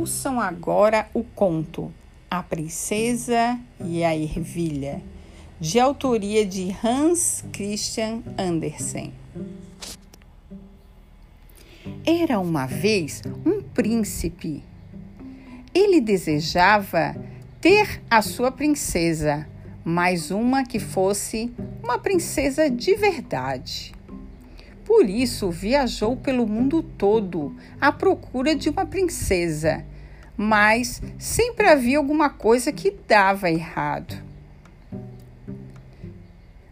Ouçam agora o conto A Princesa e a Ervilha, de autoria de Hans Christian Andersen. Era uma vez um príncipe. Ele desejava ter a sua princesa, mas uma que fosse uma princesa de verdade. Por isso, viajou pelo mundo todo à procura de uma princesa, mas sempre havia alguma coisa que dava errado.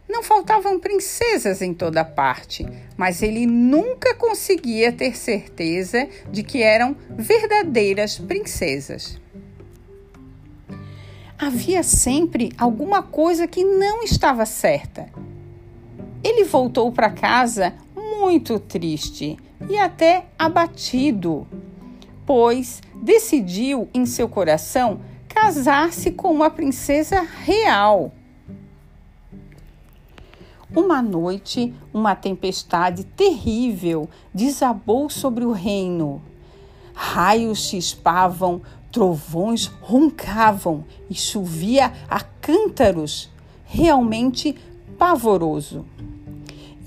Não faltavam princesas em toda parte, mas ele nunca conseguia ter certeza de que eram verdadeiras princesas. Havia sempre alguma coisa que não estava certa. Ele voltou para casa muito triste e até abatido, pois decidiu em seu coração casar-se com uma princesa real. Uma noite, uma tempestade terrível desabou sobre o reino. Raios chispavam, trovões roncavam e chovia a cântaros, realmente pavoroso.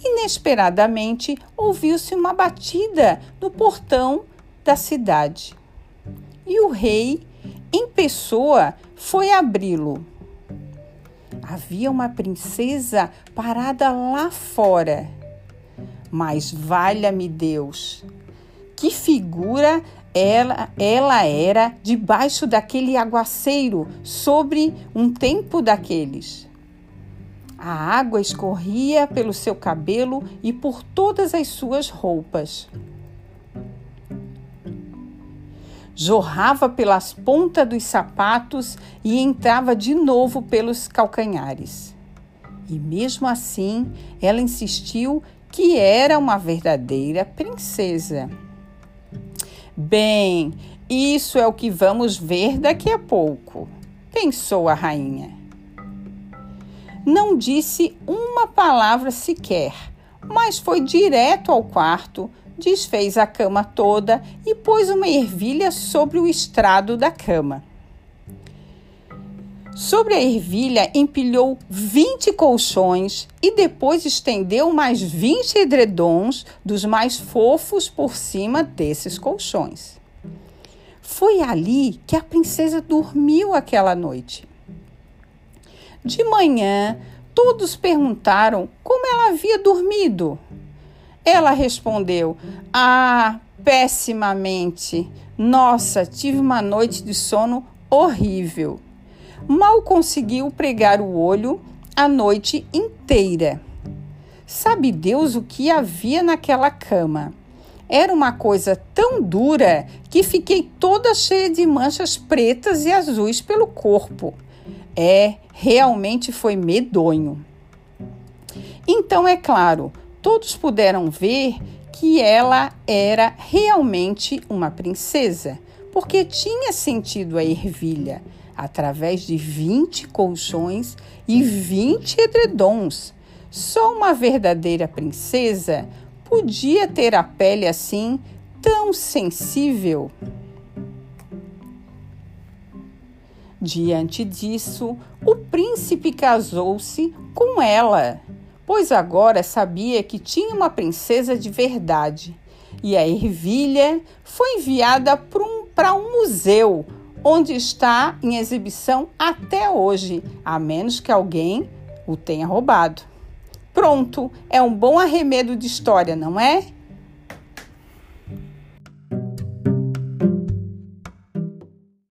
Inesperadamente, ouviu-se uma batida no portão da cidade. E o rei, em pessoa, foi abri-lo. Havia uma princesa parada lá fora. Mas valha-me Deus, que figura ela, ela era debaixo daquele aguaceiro, sobre um tempo daqueles. A água escorria pelo seu cabelo e por todas as suas roupas. Jorrava pelas pontas dos sapatos e entrava de novo pelos calcanhares. E mesmo assim, ela insistiu que era uma verdadeira princesa. Bem, isso é o que vamos ver daqui a pouco, pensou a rainha não disse uma palavra sequer, mas foi direto ao quarto, desfez a cama toda e pôs uma ervilha sobre o estrado da cama. Sobre a ervilha empilhou 20 colchões e depois estendeu mais 20 edredons dos mais fofos por cima desses colchões. Foi ali que a princesa dormiu aquela noite. De manhã, todos perguntaram como ela havia dormido. Ela respondeu: Ah, pessimamente. Nossa, tive uma noite de sono horrível. Mal conseguiu pregar o olho a noite inteira. Sabe Deus o que havia naquela cama? Era uma coisa tão dura que fiquei toda cheia de manchas pretas e azuis pelo corpo. É, realmente foi medonho. Então, é claro, todos puderam ver que ela era realmente uma princesa, porque tinha sentido a ervilha através de 20 colchões e 20 edredons. Só uma verdadeira princesa podia ter a pele assim tão sensível. Diante disso, o príncipe casou-se com ela, pois agora sabia que tinha uma princesa de verdade. E a ervilha foi enviada para um, um museu, onde está em exibição até hoje, a menos que alguém o tenha roubado. Pronto, é um bom arremedo de história, não é?